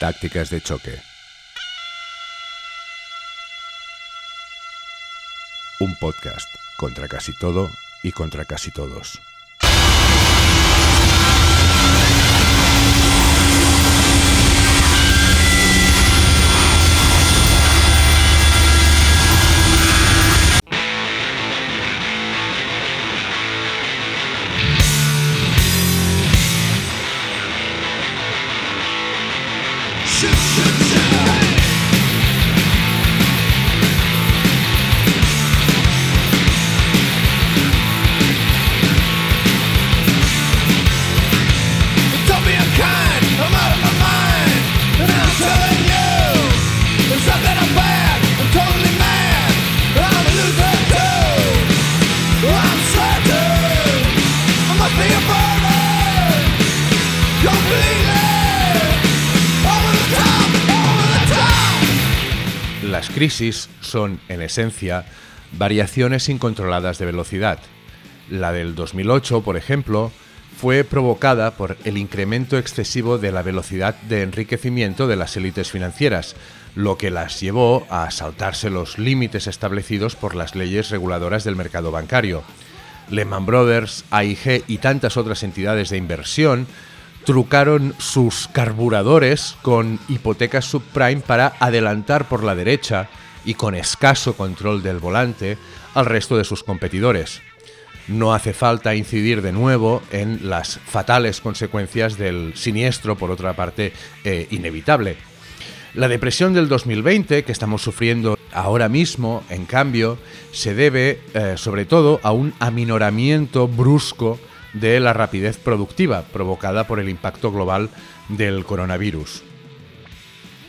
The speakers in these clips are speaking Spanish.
Tácticas de choque. Un podcast contra casi todo y contra casi todos. Las crisis son, en esencia, variaciones incontroladas de velocidad. La del 2008, por ejemplo, fue provocada por el incremento excesivo de la velocidad de enriquecimiento de las élites financieras, lo que las llevó a saltarse los límites establecidos por las leyes reguladoras del mercado bancario. Lehman Brothers, AIG y tantas otras entidades de inversión trucaron sus carburadores con hipotecas subprime para adelantar por la derecha y con escaso control del volante al resto de sus competidores. No hace falta incidir de nuevo en las fatales consecuencias del siniestro, por otra parte, eh, inevitable. La depresión del 2020 que estamos sufriendo ahora mismo, en cambio, se debe eh, sobre todo a un aminoramiento brusco de la rapidez productiva provocada por el impacto global del coronavirus.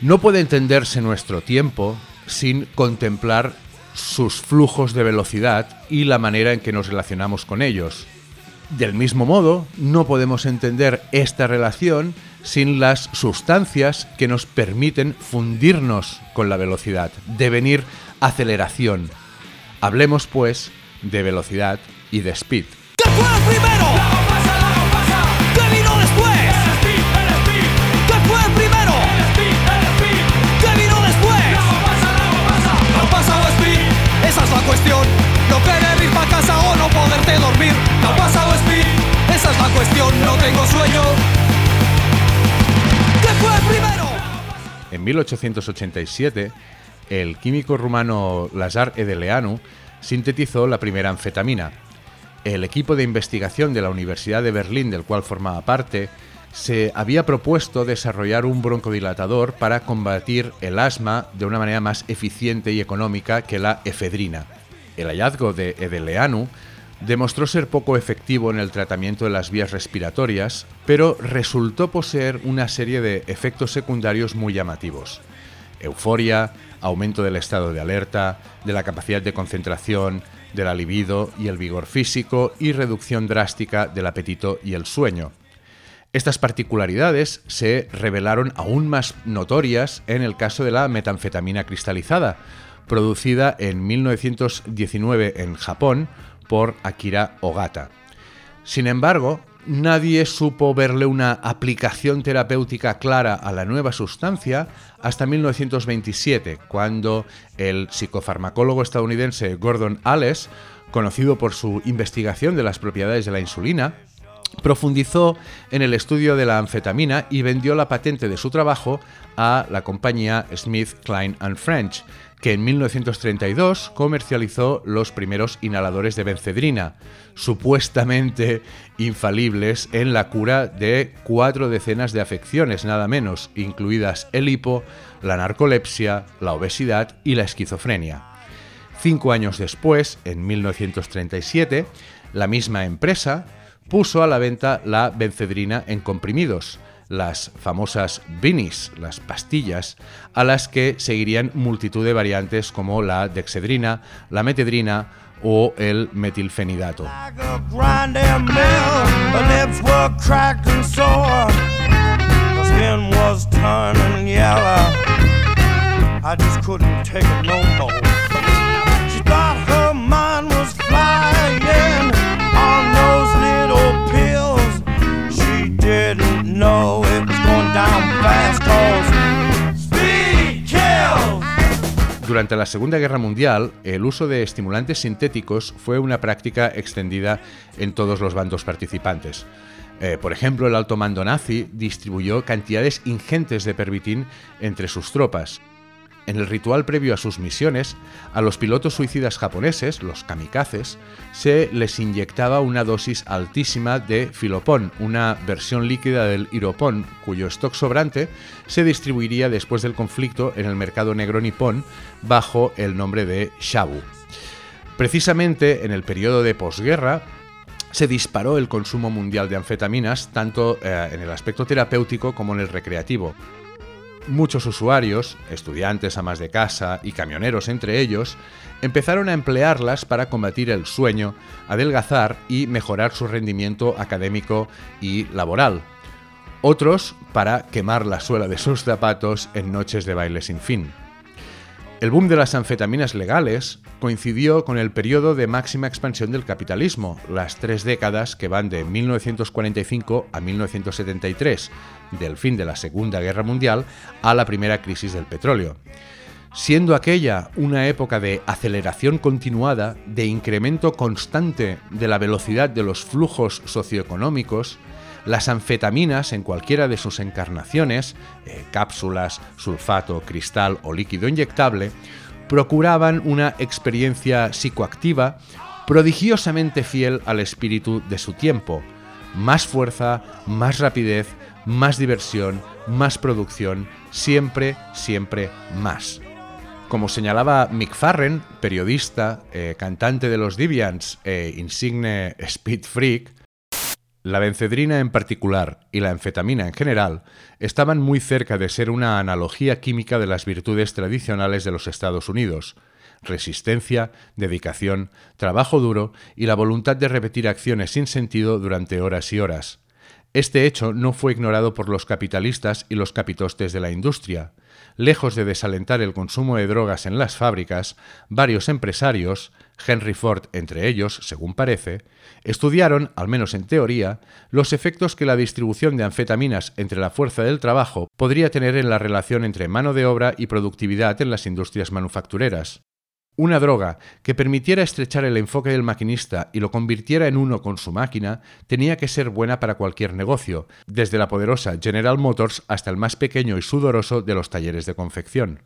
No puede entenderse nuestro tiempo sin contemplar sus flujos de velocidad y la manera en que nos relacionamos con ellos. Del mismo modo, no podemos entender esta relación sin las sustancias que nos permiten fundirnos con la velocidad, devenir aceleración. Hablemos, pues, de velocidad y de speed. No pasa o speed, esa es la cuestión. No querer ir pa' casa o no poderte dormir. No speed, esa es la cuestión. No tengo sueño. ¿Qué fue el primero? En 1887, el químico rumano Lazar Edeleanu sintetizó la primera anfetamina. El equipo de investigación de la Universidad de Berlín, del cual formaba parte, se había propuesto desarrollar un broncodilatador para combatir el asma de una manera más eficiente y económica que la efedrina. El hallazgo de Edeleanu demostró ser poco efectivo en el tratamiento de las vías respiratorias, pero resultó poseer una serie de efectos secundarios muy llamativos. Euforia, aumento del estado de alerta, de la capacidad de concentración, de la libido y el vigor físico y reducción drástica del apetito y el sueño. Estas particularidades se revelaron aún más notorias en el caso de la metanfetamina cristalizada, producida en 1919 en Japón por Akira Ogata. Sin embargo, nadie supo verle una aplicación terapéutica clara a la nueva sustancia hasta 1927, cuando el psicofarmacólogo estadounidense Gordon Alles, conocido por su investigación de las propiedades de la insulina, profundizó en el estudio de la anfetamina y vendió la patente de su trabajo a la compañía Smith, Klein French, que en 1932 comercializó los primeros inhaladores de bencedrina, supuestamente infalibles en la cura de cuatro decenas de afecciones, nada menos, incluidas el hipo, la narcolepsia, la obesidad y la esquizofrenia. Cinco años después, en 1937, la misma empresa puso a la venta la bencedrina en comprimidos, las famosas Vinis, las pastillas, a las que seguirían multitud de variantes como la dexedrina, la metedrina o el metilfenidato know it was going down fast cause. Durante la Segunda Guerra Mundial, el uso de estimulantes sintéticos fue una práctica extendida en todos los bandos participantes. Eh, por ejemplo, el alto mando nazi distribuyó cantidades ingentes de pervitin entre sus tropas, en el ritual previo a sus misiones, a los pilotos suicidas japoneses, los kamikazes, se les inyectaba una dosis altísima de filopón, una versión líquida del iropón, cuyo stock sobrante se distribuiría después del conflicto en el mercado negro nipón bajo el nombre de shabu. Precisamente en el periodo de posguerra, se disparó el consumo mundial de anfetaminas tanto eh, en el aspecto terapéutico como en el recreativo. Muchos usuarios, estudiantes, amas de casa y camioneros entre ellos, empezaron a emplearlas para combatir el sueño, adelgazar y mejorar su rendimiento académico y laboral. Otros para quemar la suela de sus zapatos en noches de baile sin fin. El boom de las anfetaminas legales coincidió con el periodo de máxima expansión del capitalismo, las tres décadas que van de 1945 a 1973, del fin de la Segunda Guerra Mundial a la primera crisis del petróleo. Siendo aquella una época de aceleración continuada, de incremento constante de la velocidad de los flujos socioeconómicos, las anfetaminas, en cualquiera de sus encarnaciones, eh, cápsulas, sulfato, cristal o líquido inyectable, procuraban una experiencia psicoactiva prodigiosamente fiel al espíritu de su tiempo. Más fuerza, más rapidez, más diversión, más producción, siempre, siempre más. Como señalaba Mick Farren, periodista, eh, cantante de los Deviants e insigne Speed Freak, la bencedrina en particular y la anfetamina en general estaban muy cerca de ser una analogía química de las virtudes tradicionales de los Estados Unidos, resistencia, dedicación, trabajo duro y la voluntad de repetir acciones sin sentido durante horas y horas. Este hecho no fue ignorado por los capitalistas y los capitostes de la industria. Lejos de desalentar el consumo de drogas en las fábricas, varios empresarios, Henry Ford entre ellos, según parece, estudiaron, al menos en teoría, los efectos que la distribución de anfetaminas entre la fuerza del trabajo podría tener en la relación entre mano de obra y productividad en las industrias manufactureras. Una droga que permitiera estrechar el enfoque del maquinista y lo convirtiera en uno con su máquina tenía que ser buena para cualquier negocio, desde la poderosa General Motors hasta el más pequeño y sudoroso de los talleres de confección.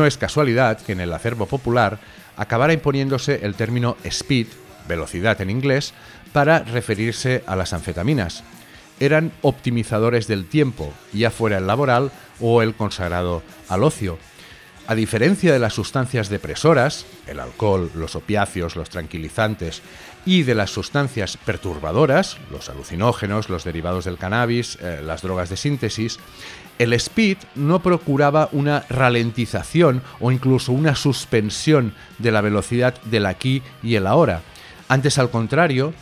No es casualidad que en el acervo popular acabara imponiéndose el término speed, velocidad en inglés, para referirse a las anfetaminas. Eran optimizadores del tiempo, ya fuera el laboral o el consagrado al ocio. A diferencia de las sustancias depresoras, el alcohol, los opiáceos, los tranquilizantes, y de las sustancias perturbadoras, los alucinógenos, los derivados del cannabis, eh, las drogas de síntesis, el speed no procuraba una ralentización o incluso una suspensión de la velocidad del aquí y el ahora. Antes, al contrario,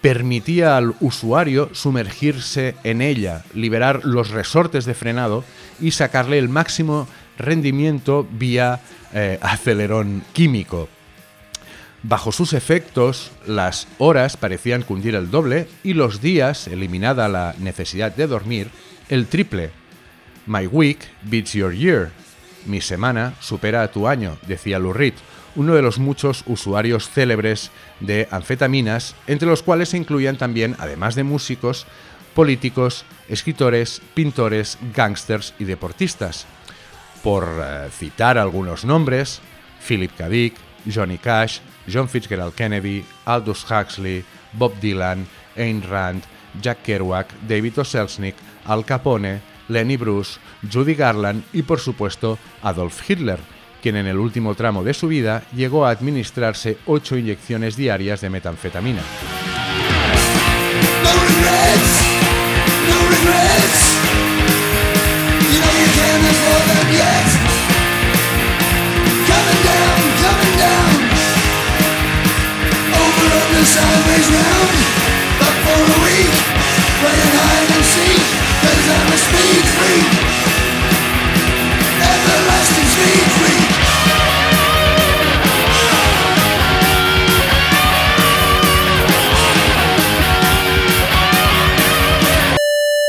permitía al usuario sumergirse en ella, liberar los resortes de frenado y sacarle el máximo rendimiento vía eh, acelerón químico. Bajo sus efectos, las horas parecían cundir el doble y los días, eliminada la necesidad de dormir, el triple. My week beats your year. Mi semana supera a tu año, decía Lou Reed, uno de los muchos usuarios célebres de anfetaminas, entre los cuales se incluían también, además de músicos, políticos, escritores, pintores, gángsters y deportistas. Por eh, citar algunos nombres, Philip K. Dick, Johnny Cash, John Fitzgerald Kennedy, Aldous Huxley, Bob Dylan, Ayn Rand, Jack Kerouac, David Oselznick, Al Capone, Lenny Bruce, Judy Garland y por supuesto Adolf Hitler, quien en el último tramo de su vida llegó a administrarse ocho inyecciones diarias de metanfetamina.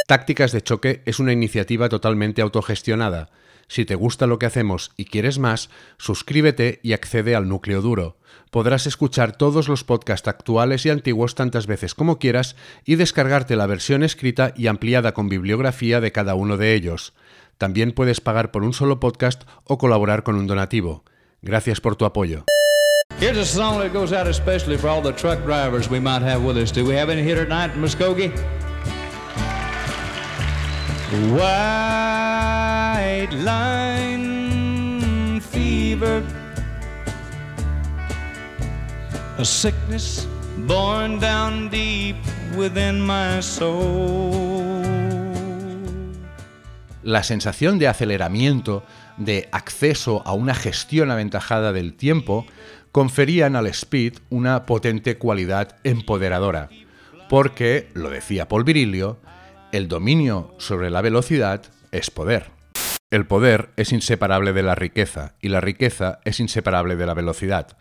Tácticas de Choque es una iniciativa totalmente autogestionada. Si te gusta lo que hacemos y quieres más, suscríbete y accede al núcleo duro. Podrás escuchar todos los podcasts actuales y antiguos tantas veces como quieras y descargarte la versión escrita y ampliada con bibliografía de cada uno de ellos. También puedes pagar por un solo podcast o colaborar con un donativo. Gracias por tu apoyo. Fever. A sickness down deep within my soul. La sensación de aceleramiento, de acceso a una gestión aventajada del tiempo, conferían al speed una potente cualidad empoderadora, porque, lo decía Paul Virilio, el dominio sobre la velocidad es poder. El poder es inseparable de la riqueza y la riqueza es inseparable de la velocidad.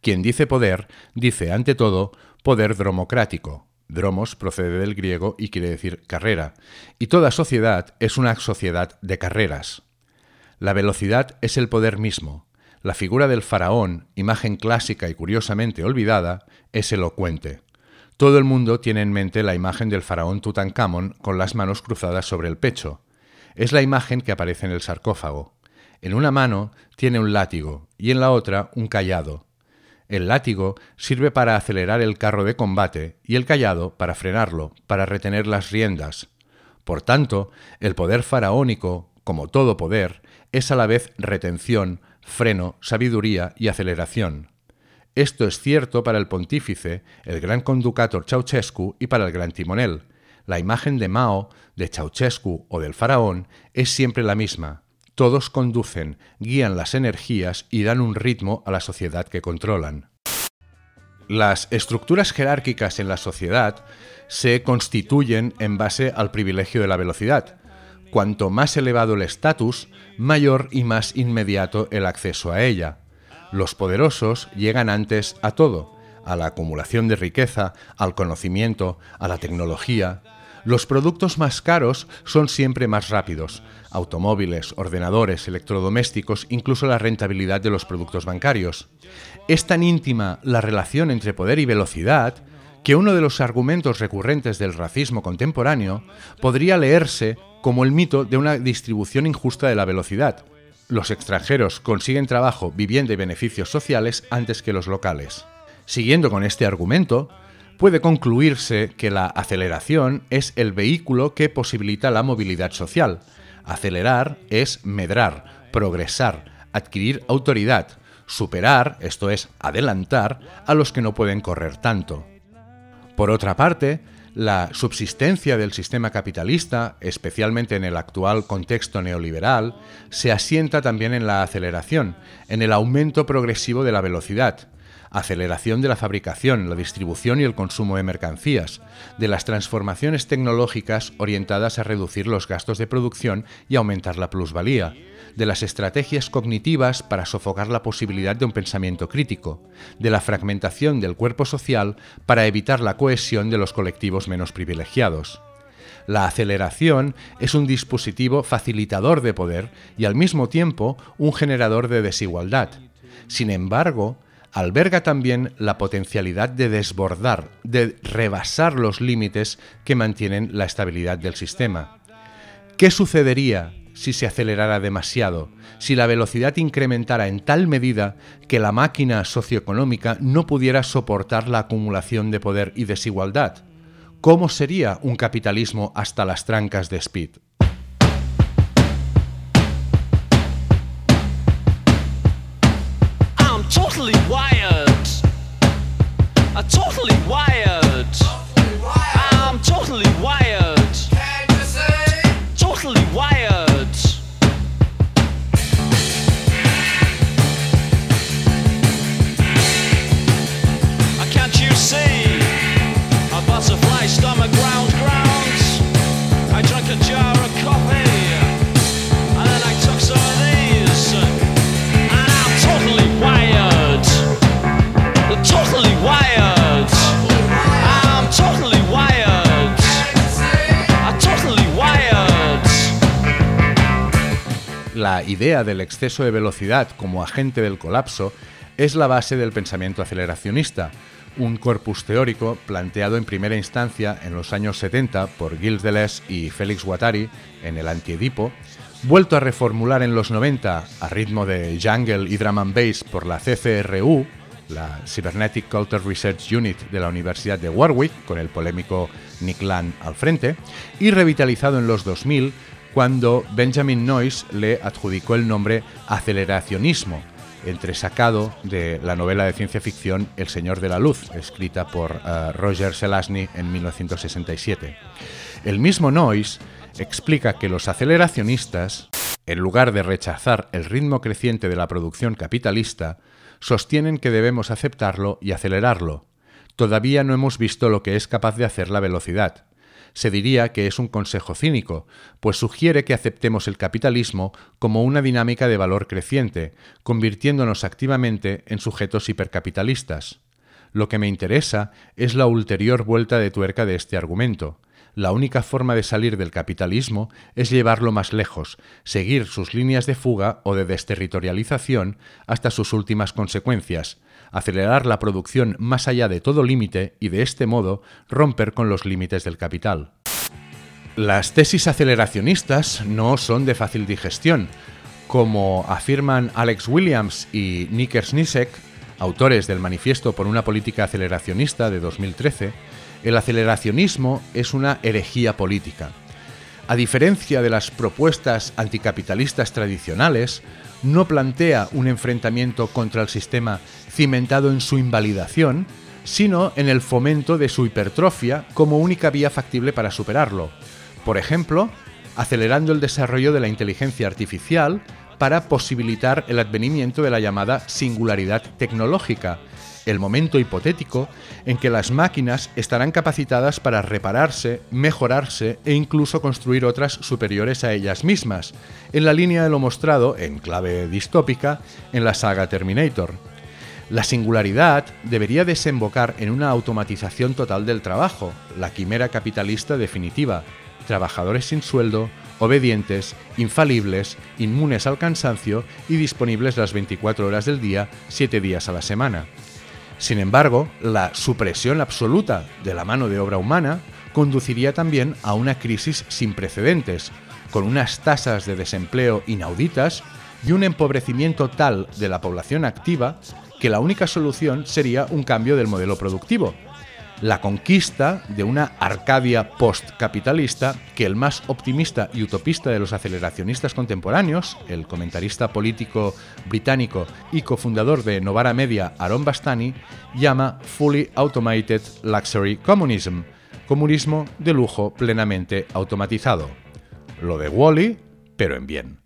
Quien dice poder, dice ante todo poder dromocrático. Dromos procede del griego y quiere decir carrera, y toda sociedad es una sociedad de carreras. La velocidad es el poder mismo. La figura del faraón, imagen clásica y curiosamente olvidada, es elocuente. Todo el mundo tiene en mente la imagen del faraón Tutankamón con las manos cruzadas sobre el pecho. Es la imagen que aparece en el sarcófago. En una mano tiene un látigo y en la otra un callado. El látigo sirve para acelerar el carro de combate y el callado para frenarlo, para retener las riendas. Por tanto, el poder faraónico, como todo poder, es a la vez retención, freno, sabiduría y aceleración. Esto es cierto para el pontífice, el gran conducator Ceausescu y para el gran timonel. La imagen de Mao, de Ceausescu o del faraón es siempre la misma. Todos conducen, guían las energías y dan un ritmo a la sociedad que controlan. Las estructuras jerárquicas en la sociedad se constituyen en base al privilegio de la velocidad. Cuanto más elevado el estatus, mayor y más inmediato el acceso a ella. Los poderosos llegan antes a todo, a la acumulación de riqueza, al conocimiento, a la tecnología. Los productos más caros son siempre más rápidos. Automóviles, ordenadores, electrodomésticos, incluso la rentabilidad de los productos bancarios. Es tan íntima la relación entre poder y velocidad que uno de los argumentos recurrentes del racismo contemporáneo podría leerse como el mito de una distribución injusta de la velocidad, los extranjeros consiguen trabajo, vivienda y beneficios sociales antes que los locales. Siguiendo con este argumento, puede concluirse que la aceleración es el vehículo que posibilita la movilidad social. Acelerar es medrar, progresar, adquirir autoridad, superar, esto es, adelantar, a los que no pueden correr tanto. Por otra parte, la subsistencia del sistema capitalista, especialmente en el actual contexto neoliberal, se asienta también en la aceleración, en el aumento progresivo de la velocidad, aceleración de la fabricación, la distribución y el consumo de mercancías, de las transformaciones tecnológicas orientadas a reducir los gastos de producción y aumentar la plusvalía, de las estrategias cognitivas para sofocar la posibilidad de un pensamiento crítico, de la fragmentación del cuerpo social para evitar la cohesión de los colectivos menos privilegiados. La aceleración es un dispositivo facilitador de poder y al mismo tiempo un generador de desigualdad. Sin embargo, alberga también la potencialidad de desbordar, de rebasar los límites que mantienen la estabilidad del sistema. ¿Qué sucedería si se acelerara demasiado, si la velocidad incrementara en tal medida que la máquina socioeconómica no pudiera soportar la acumulación de poder y desigualdad? ¿Cómo sería un capitalismo hasta las trancas de Speed? La idea del exceso de velocidad como agente del colapso es la base del pensamiento aceleracionista, un corpus teórico planteado en primera instancia en los años 70 por Gilles Deleuze y Félix Guattari en el Antiedipo, vuelto a reformular en los 90 a ritmo de jungle y drum and bass por la CCRU, la Cybernetic Culture Research Unit de la Universidad de Warwick, con el polémico Nick Land al frente, y revitalizado en los 2000 cuando Benjamin Noyce le adjudicó el nombre aceleracionismo, entresacado de la novela de ciencia ficción El Señor de la Luz, escrita por uh, Roger Zelazny en 1967. El mismo Noyce explica que los aceleracionistas, en lugar de rechazar el ritmo creciente de la producción capitalista, sostienen que debemos aceptarlo y acelerarlo. Todavía no hemos visto lo que es capaz de hacer la velocidad se diría que es un consejo cínico, pues sugiere que aceptemos el capitalismo como una dinámica de valor creciente, convirtiéndonos activamente en sujetos hipercapitalistas. Lo que me interesa es la ulterior vuelta de tuerca de este argumento. La única forma de salir del capitalismo es llevarlo más lejos, seguir sus líneas de fuga o de desterritorialización hasta sus últimas consecuencias, acelerar la producción más allá de todo límite y de este modo romper con los límites del capital. Las tesis aceleracionistas no son de fácil digestión. Como afirman Alex Williams y Nick Ersnisek, autores del Manifiesto por una política aceleracionista de 2013, el aceleracionismo es una herejía política. A diferencia de las propuestas anticapitalistas tradicionales, no plantea un enfrentamiento contra el sistema cimentado en su invalidación, sino en el fomento de su hipertrofia como única vía factible para superarlo. Por ejemplo, acelerando el desarrollo de la inteligencia artificial para posibilitar el advenimiento de la llamada singularidad tecnológica, el momento hipotético en que las máquinas estarán capacitadas para repararse, mejorarse e incluso construir otras superiores a ellas mismas, en la línea de lo mostrado, en clave distópica, en la saga Terminator. La singularidad debería desembocar en una automatización total del trabajo, la quimera capitalista definitiva, trabajadores sin sueldo, obedientes, infalibles, inmunes al cansancio y disponibles las 24 horas del día, 7 días a la semana. Sin embargo, la supresión absoluta de la mano de obra humana conduciría también a una crisis sin precedentes, con unas tasas de desempleo inauditas y un empobrecimiento tal de la población activa que la única solución sería un cambio del modelo productivo, la conquista de una Arcadia postcapitalista que el más optimista y utopista de los aceleracionistas contemporáneos, el comentarista político británico y cofundador de Novara Media, Aaron Bastani, llama Fully Automated Luxury Communism, comunismo de lujo plenamente automatizado. Lo de Wally, pero en bien.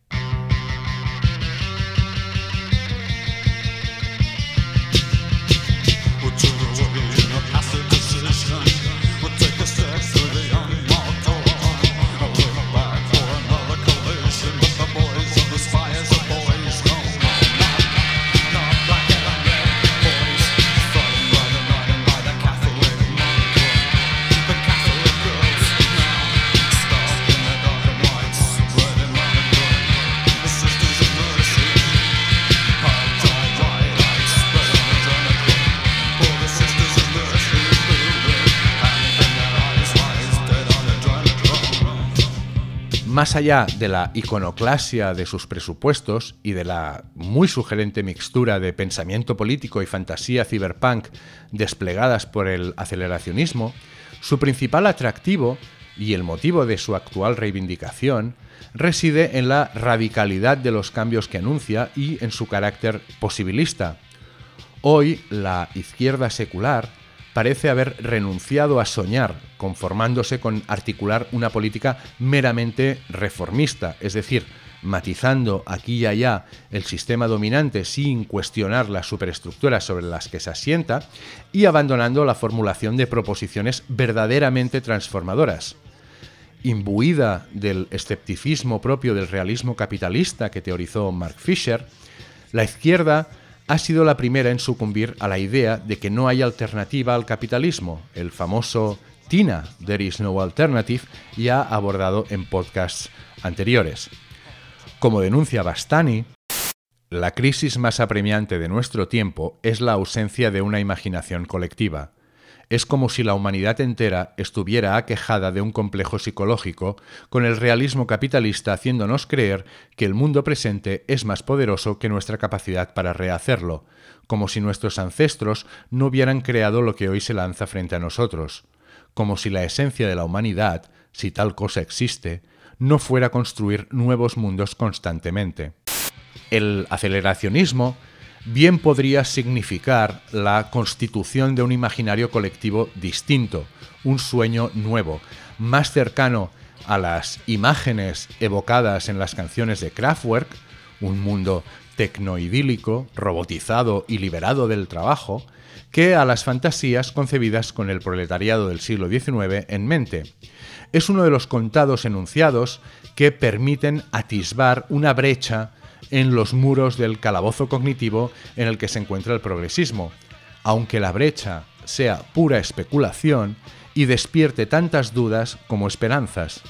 Más allá de la iconoclasia de sus presupuestos y de la muy sugerente mixtura de pensamiento político y fantasía cyberpunk desplegadas por el aceleracionismo, su principal atractivo y el motivo de su actual reivindicación reside en la radicalidad de los cambios que anuncia y en su carácter posibilista. Hoy, la izquierda secular parece haber renunciado a soñar, conformándose con articular una política meramente reformista, es decir, matizando aquí y allá el sistema dominante sin cuestionar las superestructuras sobre las que se asienta y abandonando la formulación de proposiciones verdaderamente transformadoras. Imbuida del escepticismo propio del realismo capitalista que teorizó Mark Fisher, la izquierda ha sido la primera en sucumbir a la idea de que no hay alternativa al capitalismo, el famoso TINA, There is no alternative, ya abordado en podcasts anteriores. Como denuncia Bastani, la crisis más apremiante de nuestro tiempo es la ausencia de una imaginación colectiva. Es como si la humanidad entera estuviera aquejada de un complejo psicológico, con el realismo capitalista haciéndonos creer que el mundo presente es más poderoso que nuestra capacidad para rehacerlo, como si nuestros ancestros no hubieran creado lo que hoy se lanza frente a nosotros, como si la esencia de la humanidad, si tal cosa existe, no fuera construir nuevos mundos constantemente. El aceleracionismo bien podría significar la constitución de un imaginario colectivo distinto, un sueño nuevo, más cercano a las imágenes evocadas en las canciones de Kraftwerk, un mundo tecnoidílico, robotizado y liberado del trabajo, que a las fantasías concebidas con el proletariado del siglo XIX en mente. Es uno de los contados enunciados que permiten atisbar una brecha en los muros del calabozo cognitivo en el que se encuentra el progresismo, aunque la brecha sea pura especulación y despierte tantas dudas como esperanzas.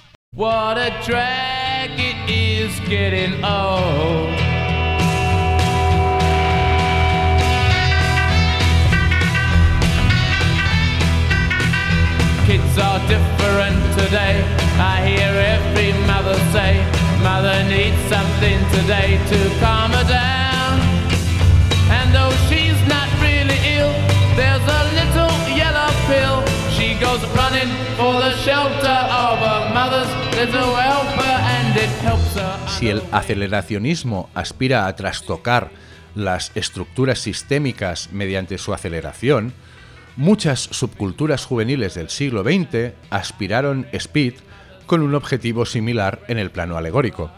Mother needs something today to calm her down. And though she's not really ill, there's a little yellow pill. She goes running for the shelter of her mother's little helper, and it helps her. Si el aceleracionismo aspira a trastocar las estructuras sistémicas mediante su aceleración, muchas subculturas juveniles del siglo XX aspiraron speed con un objetivo similar en el plano alegórico.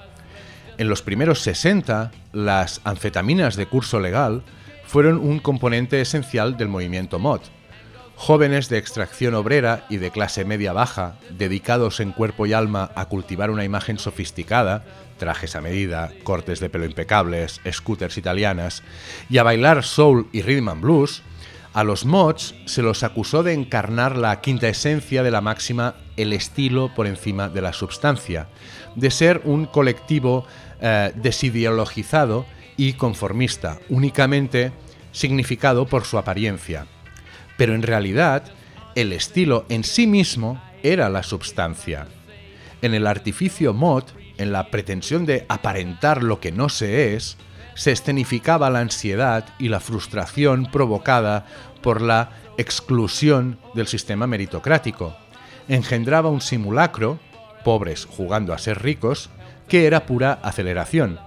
En los primeros 60, las anfetaminas de curso legal fueron un componente esencial del movimiento mod. Jóvenes de extracción obrera y de clase media-baja, dedicados en cuerpo y alma a cultivar una imagen sofisticada, trajes a medida, cortes de pelo impecables, scooters italianas, y a bailar soul y rhythm and blues, a los mods se los acusó de encarnar la quinta esencia de la máxima el estilo por encima de la substancia, de ser un colectivo eh, desideologizado y conformista, únicamente significado por su apariencia. Pero en realidad, el estilo en sí mismo era la substancia. En el artificio mod, en la pretensión de aparentar lo que no se es, se escenificaba la ansiedad y la frustración provocada por la exclusión del sistema meritocrático. Engendraba un simulacro, pobres jugando a ser ricos, que era pura aceleración,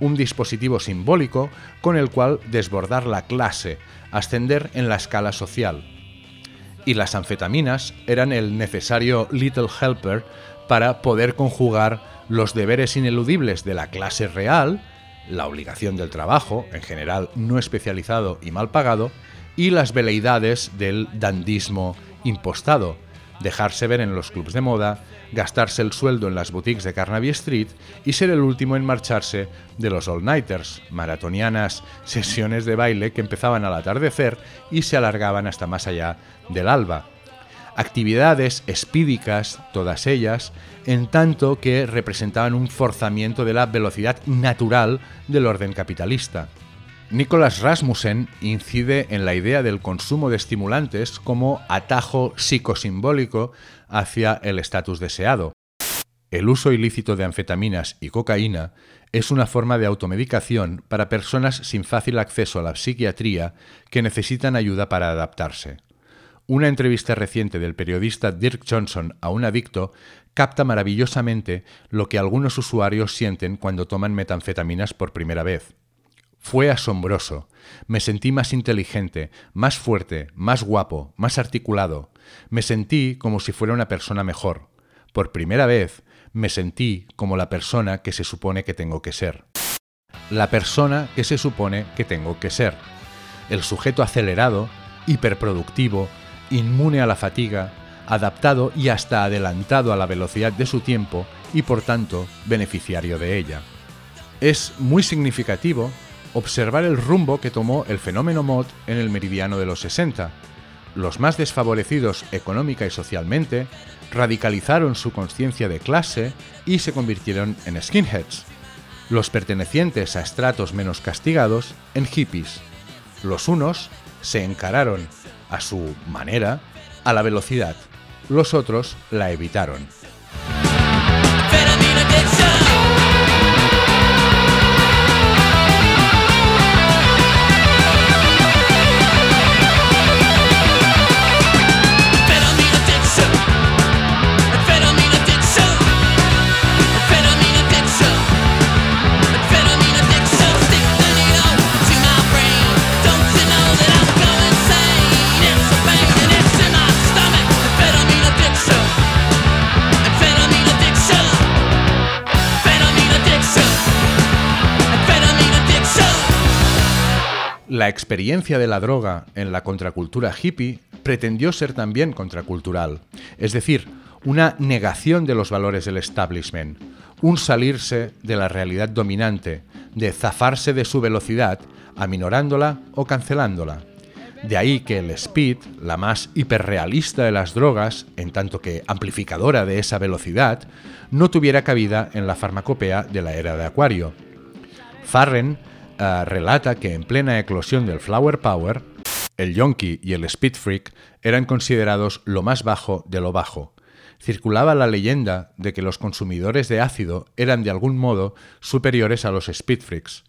un dispositivo simbólico con el cual desbordar la clase, ascender en la escala social. Y las anfetaminas eran el necesario little helper para poder conjugar los deberes ineludibles de la clase real, la obligación del trabajo, en general no especializado y mal pagado, y las veleidades del dandismo impostado, dejarse ver en los clubs de moda, gastarse el sueldo en las boutiques de Carnaby Street y ser el último en marcharse de los all-nighters, maratonianas sesiones de baile que empezaban al atardecer y se alargaban hasta más allá del alba. Actividades espídicas, todas ellas, en tanto que representaban un forzamiento de la velocidad natural del orden capitalista. Nicolas Rasmussen incide en la idea del consumo de estimulantes como atajo psicosimbólico hacia el estatus deseado. El uso ilícito de anfetaminas y cocaína es una forma de automedicación para personas sin fácil acceso a la psiquiatría que necesitan ayuda para adaptarse. Una entrevista reciente del periodista Dirk Johnson a un adicto capta maravillosamente lo que algunos usuarios sienten cuando toman metanfetaminas por primera vez. Fue asombroso. Me sentí más inteligente, más fuerte, más guapo, más articulado. Me sentí como si fuera una persona mejor. Por primera vez me sentí como la persona que se supone que tengo que ser. La persona que se supone que tengo que ser. El sujeto acelerado, hiperproductivo, inmune a la fatiga, adaptado y hasta adelantado a la velocidad de su tiempo y por tanto beneficiario de ella. Es muy significativo observar el rumbo que tomó el fenómeno mod en el meridiano de los 60. Los más desfavorecidos económica y socialmente radicalizaron su conciencia de clase y se convirtieron en skinheads. los pertenecientes a estratos menos castigados en hippies. Los unos se encararon, a su manera, a la velocidad, los otros la evitaron. La experiencia de la droga en la contracultura hippie pretendió ser también contracultural, es decir, una negación de los valores del establishment, un salirse de la realidad dominante, de zafarse de su velocidad, aminorándola o cancelándola. De ahí que el speed, la más hiperrealista de las drogas, en tanto que amplificadora de esa velocidad, no tuviera cabida en la farmacopea de la era de Acuario. Farren eh, relata que en plena eclosión del Flower Power, el Yonki y el Speed Freak eran considerados lo más bajo de lo bajo. Circulaba la leyenda de que los consumidores de ácido eran de algún modo superiores a los Speed Freaks.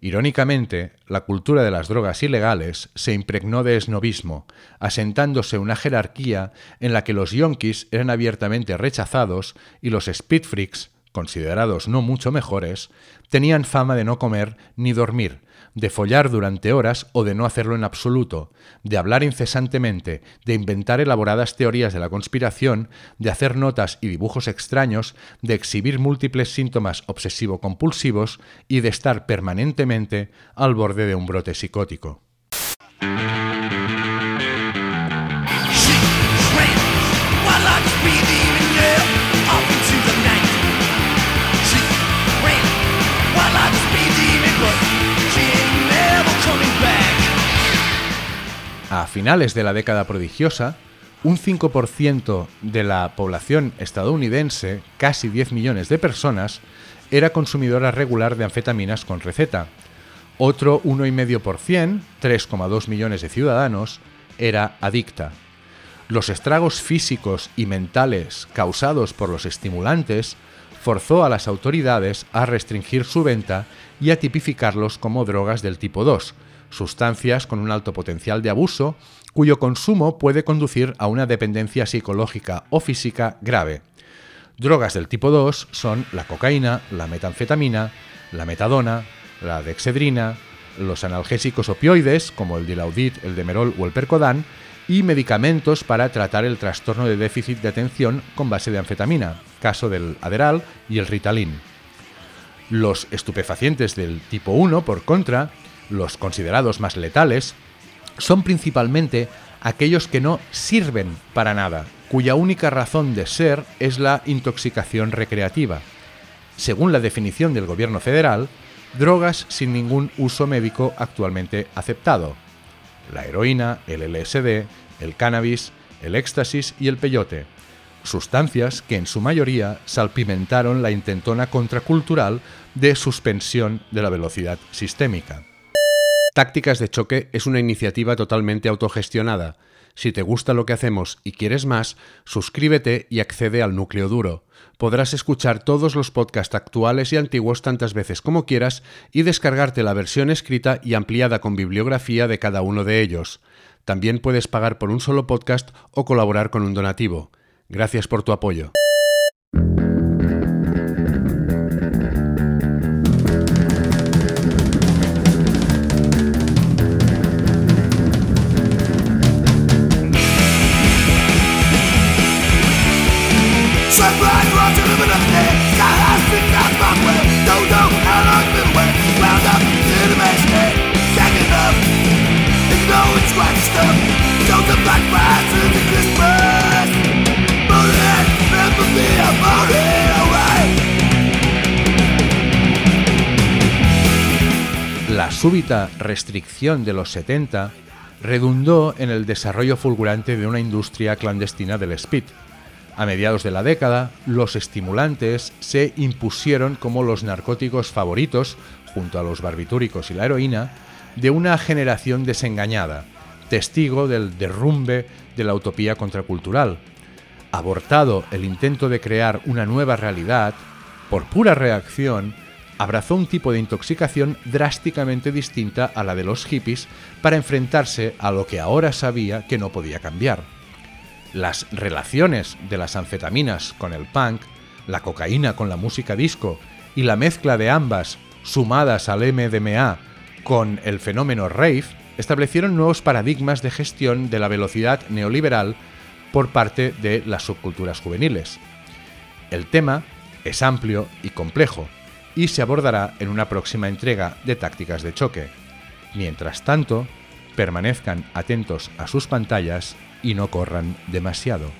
Irónicamente, la cultura de las drogas ilegales se impregnó de esnovismo, asentándose una jerarquía en la que los yonkis eran abiertamente rechazados y los speed freaks, considerados no mucho mejores, tenían fama de no comer ni dormir, de follar durante horas o de no hacerlo en absoluto, de hablar incesantemente, de inventar elaboradas teorías de la conspiración, de hacer notas y dibujos extraños, de exhibir múltiples síntomas obsesivo-compulsivos y de estar permanentemente al borde de un brote psicótico. Finales de la década prodigiosa, un 5% de la población estadounidense, casi 10 millones de personas, era consumidora regular de anfetaminas con receta. Otro 1,5%, 3,2 millones de ciudadanos, era adicta. Los estragos físicos y mentales causados por los estimulantes forzó a las autoridades a restringir su venta y a tipificarlos como drogas del tipo 2, sustancias con un alto potencial de abuso cuyo consumo puede conducir a una dependencia psicológica o física grave. Drogas del tipo 2 son la cocaína, la metanfetamina, la metadona, la dexedrina, los analgésicos opioides como el dilaudid, el demerol o el percodan y medicamentos para tratar el trastorno de déficit de atención con base de anfetamina, caso del Adderall y el Ritalin. Los estupefacientes del tipo 1, por contra, los considerados más letales, son principalmente aquellos que no sirven para nada, cuya única razón de ser es la intoxicación recreativa. Según la definición del gobierno federal, drogas sin ningún uso médico actualmente aceptado. La heroína, el LSD, el cannabis, el éxtasis y el peyote. Sustancias que en su mayoría salpimentaron la intentona contracultural de suspensión de la velocidad sistémica. Tácticas de Choque es una iniciativa totalmente autogestionada. Si te gusta lo que hacemos y quieres más, suscríbete y accede al núcleo duro. Podrás escuchar todos los podcasts actuales y antiguos tantas veces como quieras y descargarte la versión escrita y ampliada con bibliografía de cada uno de ellos. También puedes pagar por un solo podcast o colaborar con un donativo. Gracias por tu apoyo. Súbita restricción de los 70 redundó en el desarrollo fulgurante de una industria clandestina del speed. A mediados de la década, los estimulantes se impusieron como los narcóticos favoritos, junto a los barbitúricos y la heroína, de una generación desengañada, testigo del derrumbe de la utopía contracultural. Abortado el intento de crear una nueva realidad, por pura reacción, abrazó un tipo de intoxicación drásticamente distinta a la de los hippies para enfrentarse a lo que ahora sabía que no podía cambiar. Las relaciones de las anfetaminas con el punk, la cocaína con la música disco y la mezcla de ambas, sumadas al MDMA con el fenómeno rave, establecieron nuevos paradigmas de gestión de la velocidad neoliberal por parte de las subculturas juveniles. El tema es amplio y complejo, y se abordará en una próxima entrega de Tácticas de Choque. Mientras tanto, permanezcan atentos a sus pantallas y no corran demasiado.